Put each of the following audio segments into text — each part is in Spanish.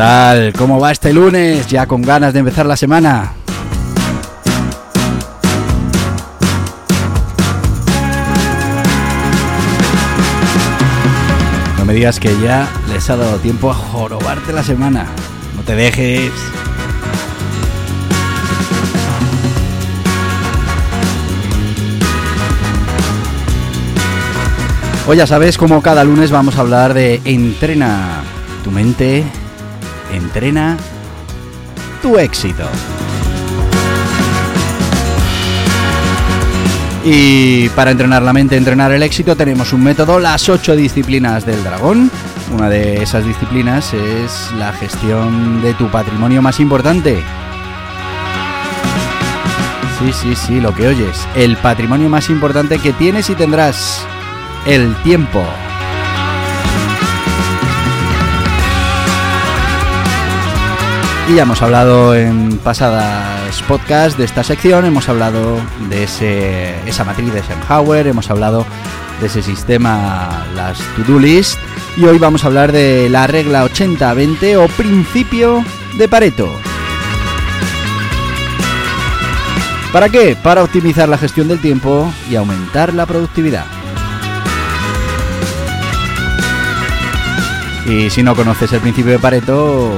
Tal? ¿Cómo va este lunes? Ya con ganas de empezar la semana. No me digas que ya les ha dado tiempo a jorobarte la semana. No te dejes. Hoy ya sabes, como cada lunes vamos a hablar de entrena tu mente, entrena tu éxito. Y para entrenar la mente, entrenar el éxito, tenemos un método, las ocho disciplinas del dragón. Una de esas disciplinas es la gestión de tu patrimonio más importante. Sí, sí, sí, lo que oyes. El patrimonio más importante que tienes y tendrás. El tiempo. Y ya hemos hablado en pasadas podcasts de esta sección, hemos hablado de ese, esa matriz de Eisenhower, hemos hablado de ese sistema, las to-do list, y hoy vamos a hablar de la regla 80-20 o principio de Pareto. ¿Para qué? Para optimizar la gestión del tiempo y aumentar la productividad. Y si no conoces el principio de Pareto,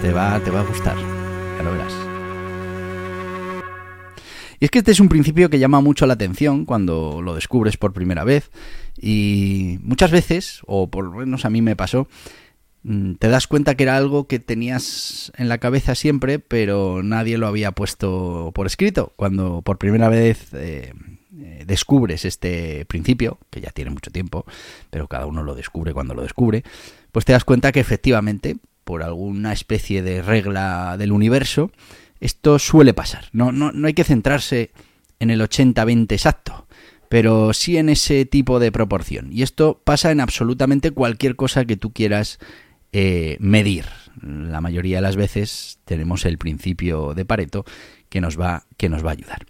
te va, te va a gustar, ya lo verás. Y es que este es un principio que llama mucho la atención cuando lo descubres por primera vez y muchas veces, o por lo menos a mí me pasó, mm, te das cuenta que era algo que tenías en la cabeza siempre, pero nadie lo había puesto por escrito. Cuando por primera vez eh, eh, descubres este principio, que ya tiene mucho tiempo, pero cada uno lo descubre cuando lo descubre, pues te das cuenta que efectivamente por alguna especie de regla del universo, esto suele pasar. No, no, no hay que centrarse en el 80-20 exacto, pero sí en ese tipo de proporción. Y esto pasa en absolutamente cualquier cosa que tú quieras eh, medir. La mayoría de las veces tenemos el principio de Pareto que nos va, que nos va a ayudar.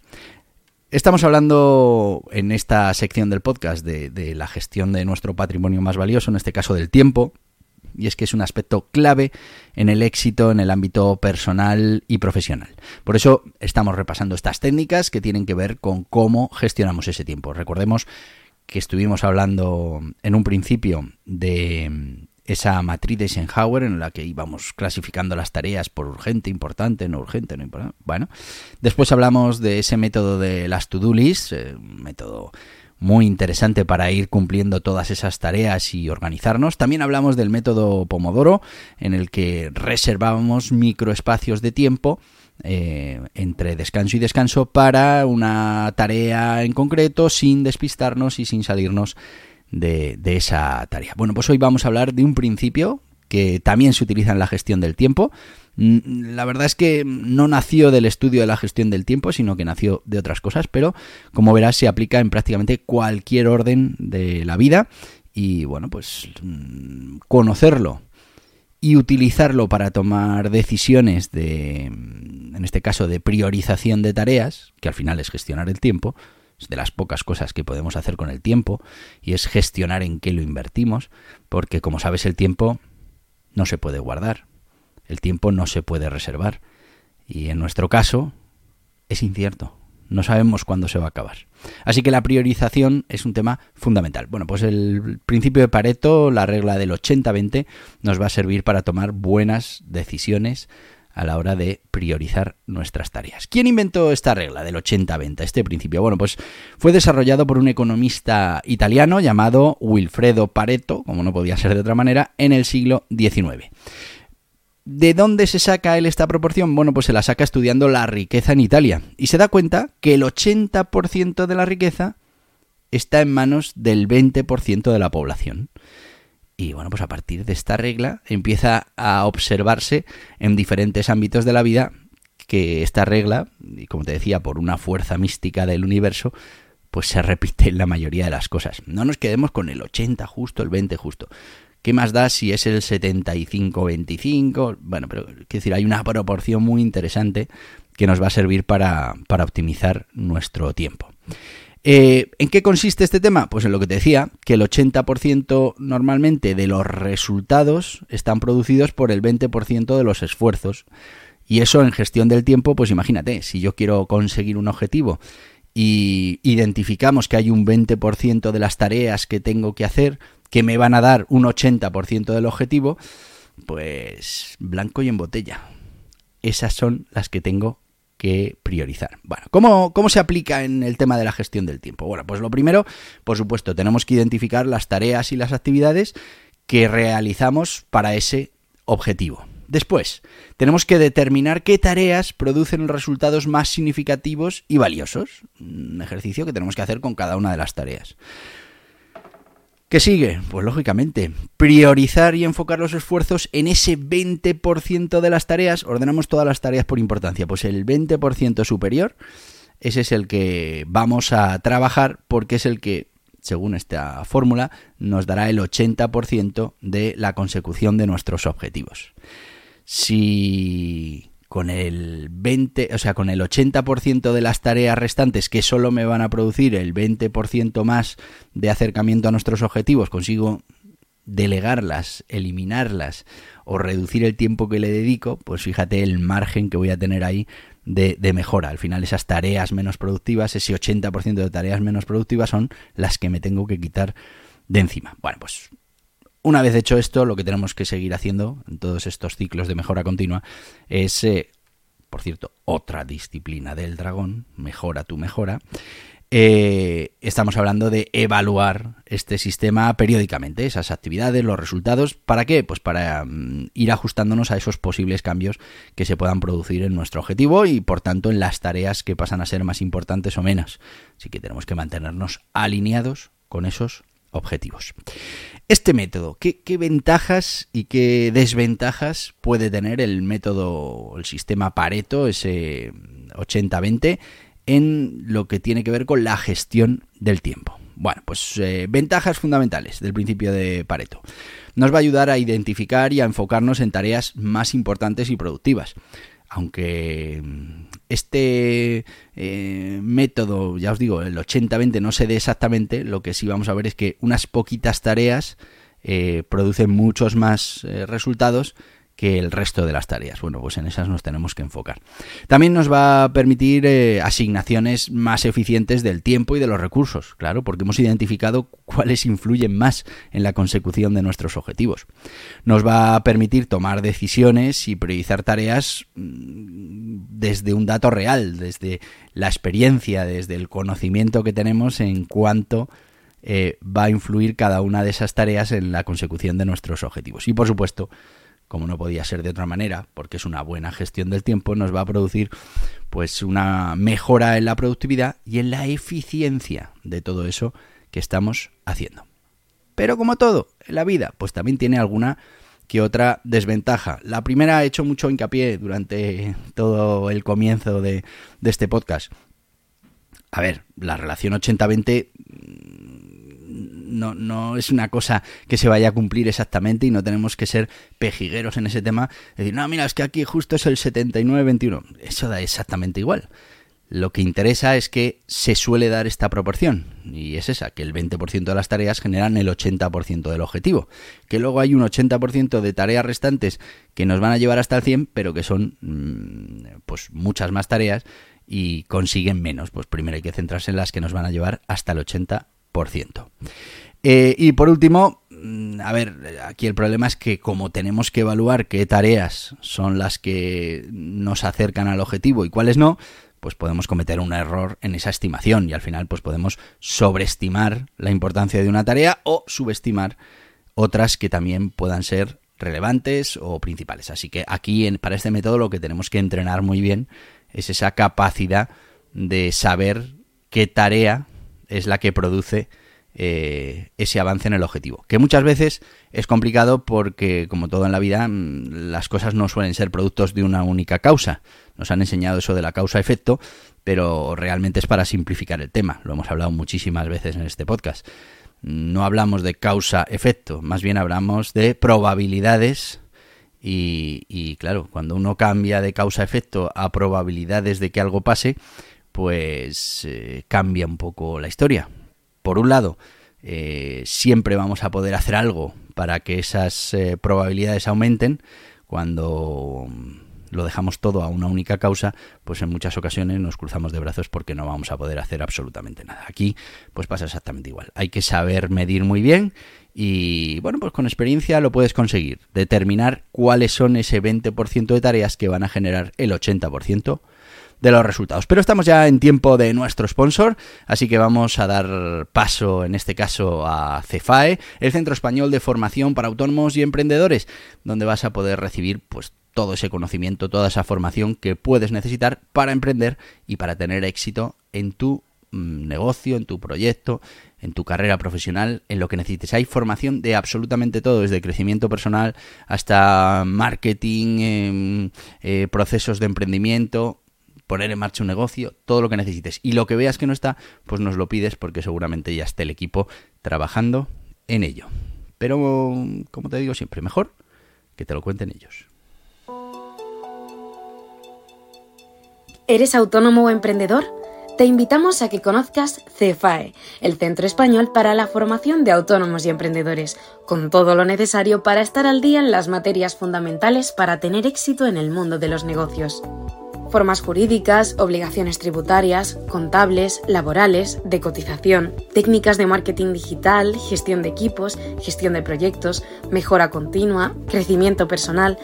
Estamos hablando en esta sección del podcast de, de la gestión de nuestro patrimonio más valioso, en este caso del tiempo, y es que es un aspecto clave en el éxito en el ámbito personal y profesional. Por eso estamos repasando estas técnicas que tienen que ver con cómo gestionamos ese tiempo. Recordemos que estuvimos hablando en un principio de esa matriz de Eisenhower en la que íbamos clasificando las tareas por urgente, importante, no urgente, no importante. Bueno, después hablamos de ese método de las to-do list, eh, un método muy interesante para ir cumpliendo todas esas tareas y organizarnos. También hablamos del método Pomodoro, en el que reservábamos microespacios de tiempo eh, entre descanso y descanso para una tarea en concreto sin despistarnos y sin salirnos de, de esa tarea. Bueno, pues hoy vamos a hablar de un principio que también se utiliza en la gestión del tiempo. Mm, la verdad es que no nació del estudio de la gestión del tiempo, sino que nació de otras cosas, pero como verás se aplica en prácticamente cualquier orden de la vida y bueno, pues mm, conocerlo y utilizarlo para tomar decisiones de, en este caso, de priorización de tareas, que al final es gestionar el tiempo, es de las pocas cosas que podemos hacer con el tiempo, y es gestionar en qué lo invertimos, porque como sabes el tiempo no se puede guardar, el tiempo no se puede reservar. Y en nuestro caso es incierto. no sabemos cuándo se va a acabar. Así que la priorización es un tema fundamental. Bueno, pues el principio de Pareto, la regla del 80-20, nos va a servir para tomar buenas decisiones a la hora de priorizar nuestras tareas. ¿Quién inventó esta regla del 80-20, este principio? Bueno, pues fue desarrollado por un economista italiano llamado Wilfredo Pareto, como no podía ser de otra manera, en el siglo XIX. ¿De dónde se saca él esta proporción? Bueno, pues se la saca estudiando la riqueza en Italia y se da cuenta que el 80% de la riqueza está en manos del 20% de la población. Y bueno, pues a partir de esta regla empieza a observarse en diferentes ámbitos de la vida que esta regla, y como te decía, por una fuerza mística del universo, pues se repite en la mayoría de las cosas. No nos quedemos con el 80 justo, el 20 justo. ¿Qué más da si es el 75-25? Bueno, pero quiero decir, hay una proporción muy interesante que nos va a servir para, para optimizar nuestro tiempo. Eh, ¿En qué consiste este tema? Pues en lo que te decía, que el 80% normalmente de los resultados están producidos por el 20% de los esfuerzos. Y eso en gestión del tiempo, pues imagínate, si yo quiero conseguir un objetivo y identificamos que hay un 20% de las tareas que tengo que hacer que me van a dar un 80% del objetivo, pues blanco y en botella. Esas son las que tengo que priorizar. Bueno, ¿cómo, ¿cómo, se aplica en el tema de la gestión del tiempo? Bueno, pues lo primero, por supuesto, tenemos que identificar las tareas y las actividades que realizamos para ese objetivo. Después, tenemos que determinar qué tareas producen resultados más significativos y valiosos. Un ejercicio que tenemos que hacer con cada una de las tareas. ¿Qué sigue? Pues lógicamente, priorizar y enfocar los esfuerzos en ese 20% de las tareas. Ordenamos todas las tareas por importancia. Pues el 20% superior, ese es el que vamos a trabajar porque es el que, según esta fórmula, nos dará el 80% de la consecución de nuestros objetivos. Si con el 20, o sea, con el 80% de las tareas restantes que solo me van a producir el 20% más de acercamiento a nuestros objetivos, consigo delegarlas, eliminarlas o reducir el tiempo que le dedico, pues fíjate el margen que voy a tener ahí de, de mejora. Al final esas tareas menos productivas, ese 80% de tareas menos productivas son las que me tengo que quitar de encima. Bueno, pues una vez hecho esto, lo que tenemos que seguir haciendo en todos estos ciclos de mejora continua es, eh, por cierto, otra disciplina del dragón, mejora tu mejora. Eh, estamos hablando de evaluar este sistema periódicamente, esas actividades, los resultados. ¿Para qué? Pues para mm, ir ajustándonos a esos posibles cambios que se puedan producir en nuestro objetivo y por tanto en las tareas que pasan a ser más importantes o menos. Así que tenemos que mantenernos alineados con esos objetivos. Este método, ¿qué, ventajas y qué desventajas puede tener el método, el sistema Pareto, ese 80-20, en lo que tiene que ver con la gestión del tiempo? Bueno, pues eh, ventajas fundamentales del principio de Pareto. Nos va a ayudar a identificar y a enfocarnos en tareas más importantes y productivas aunque mm, este eh, método, ya os digo, el 80-20 no se dé exactamente, lo que sí vamos a ver es que unas poquitas tareas eh, producen muchos más eh, resultados que el resto de las tareas. Bueno, pues en esas nos tenemos que enfocar. También nos va a permitir eh, asignaciones más eficientes del tiempo y de los recursos, claro, porque hemos identificado cuáles influyen más en la consecución de nuestros objetivos. Nos va a permitir tomar decisiones y priorizar tareas mm, desde un dato real, desde la experiencia, desde el conocimiento que tenemos en cuanto eh, va a influir cada una de esas tareas en la consecución de nuestros objetivos. Y por supuesto, como no podía ser de otra manera, porque es una buena gestión del tiempo, nos va a producir pues una mejora en la productividad y en la eficiencia de todo eso que estamos haciendo. Pero como todo en la vida, pues también tiene alguna que otra desventaja. La primera he hecho mucho hincapié durante todo el comienzo de, de este podcast. A ver, la relación 80-20 no, no es una cosa que se vaya a cumplir exactamente y no tenemos que ser pejigueros en ese tema. Decir, no, mira, es que aquí justo es el 79-21. Eso da exactamente igual. Lo que interesa es que se suele dar esta proporción, y es esa, que el 20% de las tareas generan el 80% del objetivo. Que luego hay un 80% de tareas restantes que nos van a llevar hasta el 100, pero que son mm, pues muchas más tareas y consiguen menos. Pues primero hay que centrarse en las que nos van a llevar hasta el 80%. Eh, y por último, mm, a ver, aquí el problema es que como tenemos que evaluar qué tareas son las que nos acercan al objetivo y cuáles no, pues podemos cometer un error en esa estimación y al final pues podemos sobreestimar la importancia de una tarea o subestimar otras que también puedan ser relevantes o principales. Así que aquí para este método lo que tenemos que entrenar muy bien es esa capacidad de saber qué tarea es la que produce eh, ese avance en el objetivo. Que muchas veces es complicado porque, como todo en la vida, mm, las cosas no suelen ser productos de una única causa. Nos han enseñado eso de la causa-efecto, pero realmente es para simplificar el tema. Lo hemos hablado muchísimas veces en este podcast. No hablamos de causa-efecto, más bien hablamos de probabilidades y, claro, cuando uno cambia de causa-efecto a probabilidades de que algo pase, pues eh, cambia un poco la historia. Por un lado, eh, siempre vamos a poder hacer algo para que esas eh, probabilidades aumenten. Cuando lo dejamos todo a una única causa, pues en muchas ocasiones nos cruzamos de brazos porque no vamos a poder hacer absolutamente nada. Aquí pues pasa exactamente igual. Hay que saber medir muy bien y bueno, pues con experiencia lo puedes conseguir. Determinar cuáles son ese 20% de tareas que van a generar el 80% de los resultados. Pero estamos ya en tiempo de nuestro sponsor, así que vamos a dar paso en este caso a CEFAE, el Centro Español de Formación para Autónomos y Emprendedores, donde vas a poder recibir pues todo ese conocimiento, toda esa formación que puedes necesitar para emprender y para tener éxito en tu mm, negocio, en tu proyecto, en tu carrera profesional, en lo que necesites. Hay formación de absolutamente todo, desde crecimiento personal hasta marketing, em, eh, procesos de emprendimiento, poner en marcha un negocio, todo lo que necesites. Y lo que veas que no está, pues nos lo pides porque seguramente ya esté el equipo trabajando en ello. Pero, como te digo siempre, mejor que te lo cuenten ellos. ¿Eres autónomo o emprendedor? Te invitamos a que conozcas CEFAE, el Centro Español para la Formación de Autónomos y Emprendedores, con todo lo necesario para estar al día en las materias fundamentales para tener éxito en el mundo de los negocios. Formas jurídicas, obligaciones tributarias, contables, laborales, de cotización, técnicas de marketing digital, gestión de equipos, gestión de proyectos, mejora continua, crecimiento personal,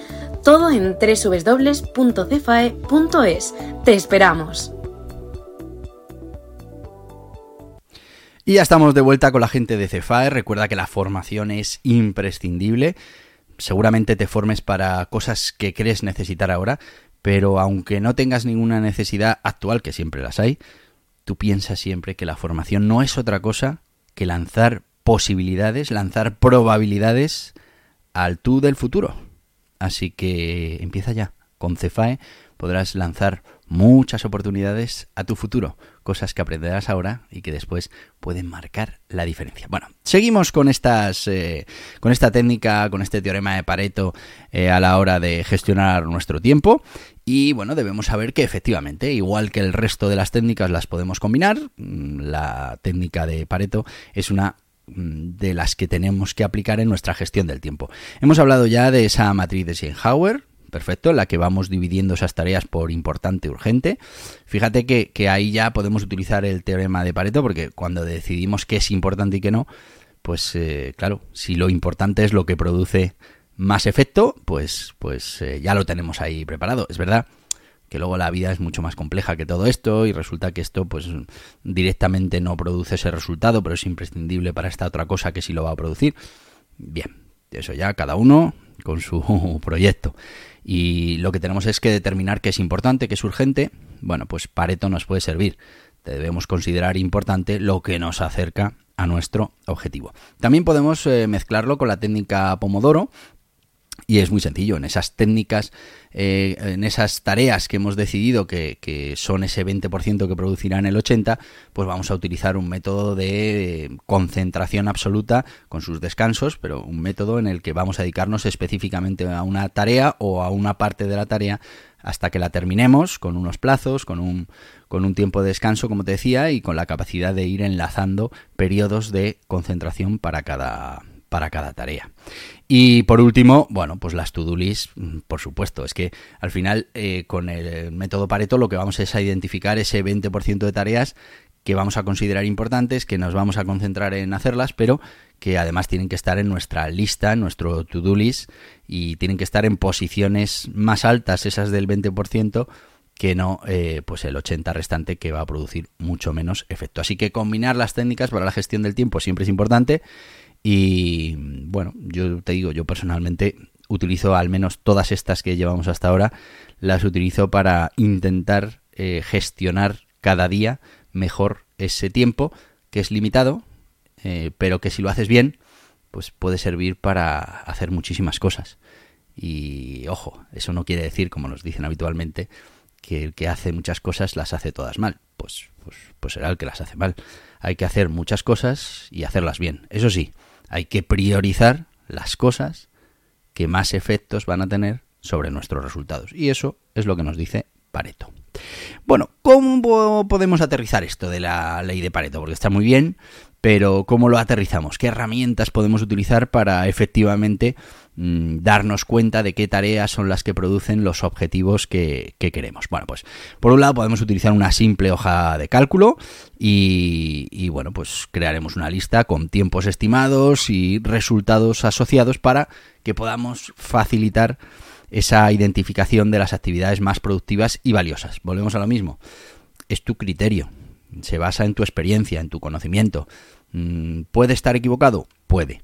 todo en www.cefae.es. Te esperamos. Y ya estamos de vuelta con la gente de Cefae. Recuerda que la formación es imprescindible. Seguramente te formes para cosas que crees necesitar ahora, pero aunque no tengas ninguna necesidad actual, que siempre las hay, tú piensas siempre que la formación no es otra cosa que lanzar posibilidades, lanzar probabilidades al tú del futuro. Así que empieza ya. Con Cefae podrás lanzar muchas oportunidades a tu futuro, cosas que aprenderás ahora y que después pueden marcar la diferencia. Bueno, seguimos con estas, eh, con esta técnica, con este teorema de Pareto eh, a la hora de gestionar nuestro tiempo. Y bueno, debemos saber que efectivamente, igual que el resto de las técnicas las podemos combinar, mm, la técnica de Pareto es una Mm, de las que tenemos que aplicar en nuestra gestión del tiempo. Hemos hablado ya de esa matriz de Eisenhower, perfecto, en la que vamos dividiendo esas tareas por importante, urgente. Fíjate que, ahí ya podemos utilizar el teorema de Pareto, porque cuando decidimos qué es importante y qué no, pues eh, claro, si lo importante es lo que produce más efecto, pues, pues eh, ya lo tenemos ahí preparado. Es verdad que luego la vida es mucho más compleja que todo esto y resulta que esto pues directamente no produce ese resultado, pero es imprescindible para esta otra cosa que sí lo va a producir. Bien, eso ya cada uno con su proyecto. Y lo que tenemos es que determinar qué es importante, qué es urgente. Bueno, pues Pareto nos puede servir. Debemos considerar importante lo que nos acerca a nuestro objetivo. También podemos eh, mezclarlo con la técnica Pomodoro, y es muy sencillo, en esas técnicas, eh, en esas tareas que hemos decidido que, que, son ese 20% que producirán el 80%, pues vamos a utilizar un método de concentración absoluta con sus descansos, pero un método en el que vamos a dedicarnos específicamente a una tarea o a una parte de la tarea hasta que la terminemos, con unos plazos, con un, con un tiempo de descanso, como te decía, y con la capacidad de ir enlazando periodos de concentración para cada, para cada tarea. Y por último, bueno, pues las to-do list, mm, por supuesto, es que al final eh, con el método Pareto lo que vamos es a identificar ese 20% de tareas que vamos a considerar importantes, que nos vamos a concentrar en hacerlas, pero que además tienen que estar en nuestra lista, en nuestro to-do list, y tienen que estar en posiciones más altas, esas del 20%, que no eh, pues el 80 restante que va a producir mucho menos efecto. Así que combinar las técnicas para la gestión del tiempo siempre es importante y bueno, yo te digo, yo personalmente utilizo al menos todas estas que llevamos hasta ahora, las utilizo para intentar eh, gestionar cada día mejor ese tiempo que es limitado, eh, pero que si lo haces bien, pues puede servir para hacer muchísimas cosas. Y ojo, eso no quiere decir, como nos dicen habitualmente, que el que hace muchas cosas las hace todas mal. Pues, pues, pues será el que las hace mal. Hay que hacer muchas cosas y hacerlas bien. Eso sí, hay que priorizar las cosas que más efectos van a tener sobre nuestros resultados. Y eso es lo que nos dice Pareto. Bueno, ¿cómo podemos aterrizar esto de la ley de Pareto? Porque está muy bien, pero ¿cómo lo aterrizamos? ¿Qué herramientas podemos utilizar para efectivamente mm, darnos cuenta de qué tareas son las que producen los objetivos que, queremos? Bueno, pues por un lado podemos utilizar una simple hoja de cálculo y, y, bueno, pues crearemos una lista con tiempos estimados y resultados asociados para que podamos facilitar esa identificación de las actividades más productivas y valiosas. Volvemos a lo mismo. Es tu criterio. Se basa en tu experiencia, en tu conocimiento. Mm, ¿Puede estar equivocado? Puede.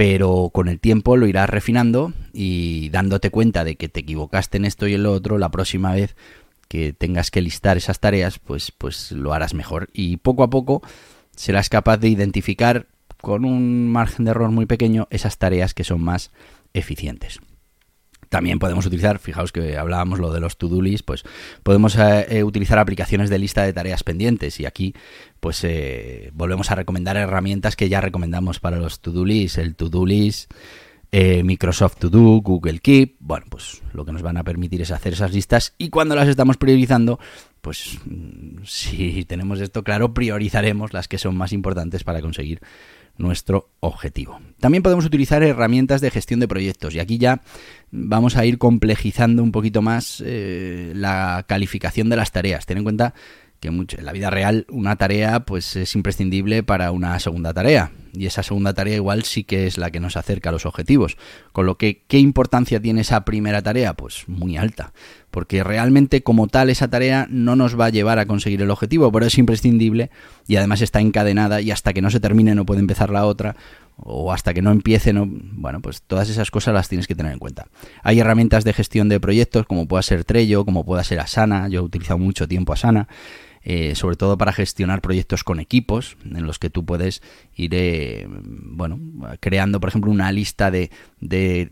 Pero con el tiempo lo irás refinando y dándote cuenta de que te equivocaste en esto y en lo otro, la próxima vez que tengas que listar esas tareas, pues, pues lo harás mejor. Y poco a poco serás capaz de identificar con un margen de error muy pequeño esas tareas que son más eficientes. También podemos utilizar, fijaos que hablábamos lo de los to-do list, pues podemos eh, eh, utilizar aplicaciones de lista de tareas pendientes y aquí pues eh, volvemos a recomendar herramientas que ya recomendamos para los to-do list, el to-do list, Microsoft To Do, Google Keep, bueno, pues lo que nos van a permitir es hacer esas listas y cuando las estamos priorizando, pues mm, si tenemos esto claro, priorizaremos las que son más importantes para conseguir nuestro objetivo. También podemos utilizar herramientas de gestión de proyectos y aquí ya vamos a ir complejizando un poquito más eh, la calificación de las tareas. Ten en cuenta que en la vida real una tarea pues es imprescindible para una segunda tarea. Y esa segunda tarea igual sí que es la que nos acerca a los objetivos. Con lo que qué importancia tiene esa primera tarea pues muy alta. Porque realmente como tal esa tarea no nos va a llevar a conseguir el objetivo pero es imprescindible y además está encadenada y hasta que no se termine no puede empezar la otra o hasta que no empiece, no, bueno, pues todas esas cosas las tienes que tener en cuenta. Hay herramientas de gestión de proyectos como pueda ser Trello, como pueda ser Asana, yo he utilizado mucho tiempo Asana, eh, sobre todo para gestionar proyectos con equipos, en los que tú puedes ir, eh, bueno, creando, por ejemplo, una lista de.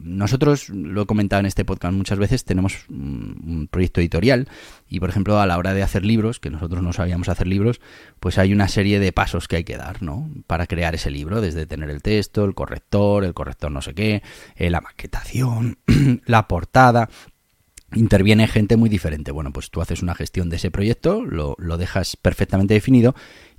Nosotros, lo he comentado en este podcast muchas veces, tenemos un proyecto editorial y, por ejemplo, a la hora de hacer libros, que nosotros no sabíamos hacer libros, pues hay una serie de pasos que hay que dar, ¿no? Para crear ese libro, desde tener el texto, el corrector, el corrector no sé qué, eh, la maquetación, la portada interviene gente muy diferente. Bueno, pues tú haces una gestión de ese proyecto, lo, dejas perfectamente definido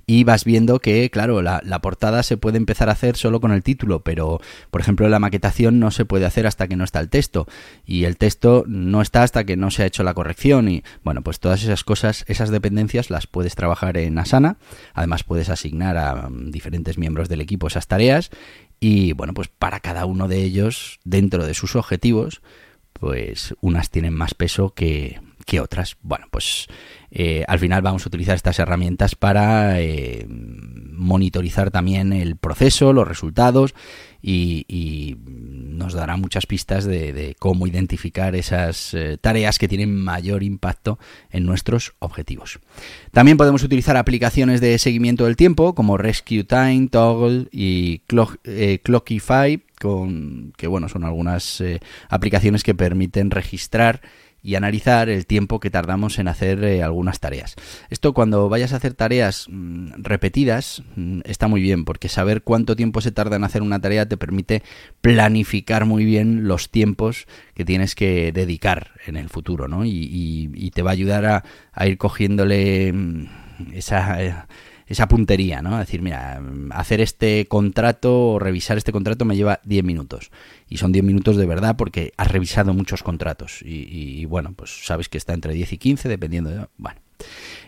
y vas viendo que, claro, la, portada se puede empezar a hacer solo con el título, pero, por ejemplo, la maquetación no se puede hacer hasta que no está el texto, y el texto no está hasta que no se ha hecho la corrección, y, bueno, pues todas esas cosas, esas dependencias las puedes trabajar en Asana, además puedes asignar a mm, diferentes miembros del equipo esas tareas, y, bueno, pues para cada uno de ellos, dentro de sus objetivos, pues unas tienen más peso que, otras. Bueno, pues eh, al final vamos a utilizar estas herramientas para eh, monitorizar también el proceso, los resultados y, nos dará muchas pistas de, cómo identificar esas eh, tareas que tienen mayor impacto en nuestros objetivos. También podemos utilizar aplicaciones de seguimiento del tiempo como Rescue Time, Toggle y Clockify con que bueno, son algunas eh, aplicaciones que permiten registrar y analizar el tiempo que tardamos en hacer eh, algunas tareas. Esto cuando vayas a hacer tareas mm, repetidas mm, está muy bien porque saber cuánto tiempo se tarda en hacer una tarea te permite planificar muy bien los tiempos que tienes que dedicar en el futuro, ¿no? Y, te va a ayudar a, ir cogiéndole mm, esa... Eh, esa puntería, ¿no? Decir, mira, hacer este contrato o revisar este contrato me lleva 10 minutos. Y son 10 minutos de verdad porque has revisado muchos contratos. Y, y bueno, pues sabes que está entre 10 y 15, dependiendo de... Bueno.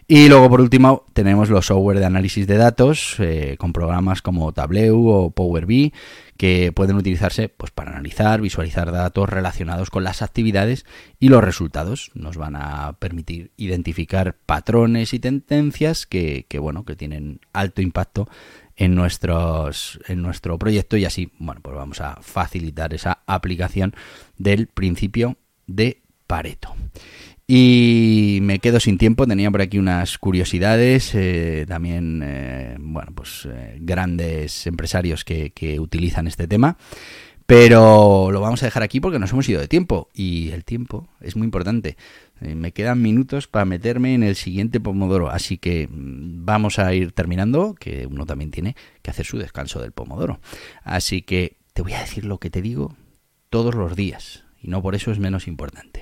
Y luego, por último, tenemos los software de análisis de datos eh, con programas como Tableau o Power BI que pueden utilizarse pues, para analizar, visualizar datos relacionados con las actividades y los resultados. Nos van a permitir identificar patrones y tendencias que, que bueno, que tienen alto impacto en, nuestros, en nuestro proyecto y así, bueno, pues vamos a facilitar esa aplicación del principio de Pareto. Y me quedo sin tiempo, tenía por aquí unas curiosidades, eh, también, eh, bueno, pues eh, grandes empresarios que, que, utilizan este tema, pero lo vamos a dejar aquí porque nos hemos ido de tiempo y el tiempo es muy importante. me quedan minutos para meterme en el siguiente pomodoro, así que mm, vamos a ir terminando, que uno también tiene que hacer su descanso del pomodoro. Así que te voy a decir lo que te digo todos los días y no por eso es menos importante.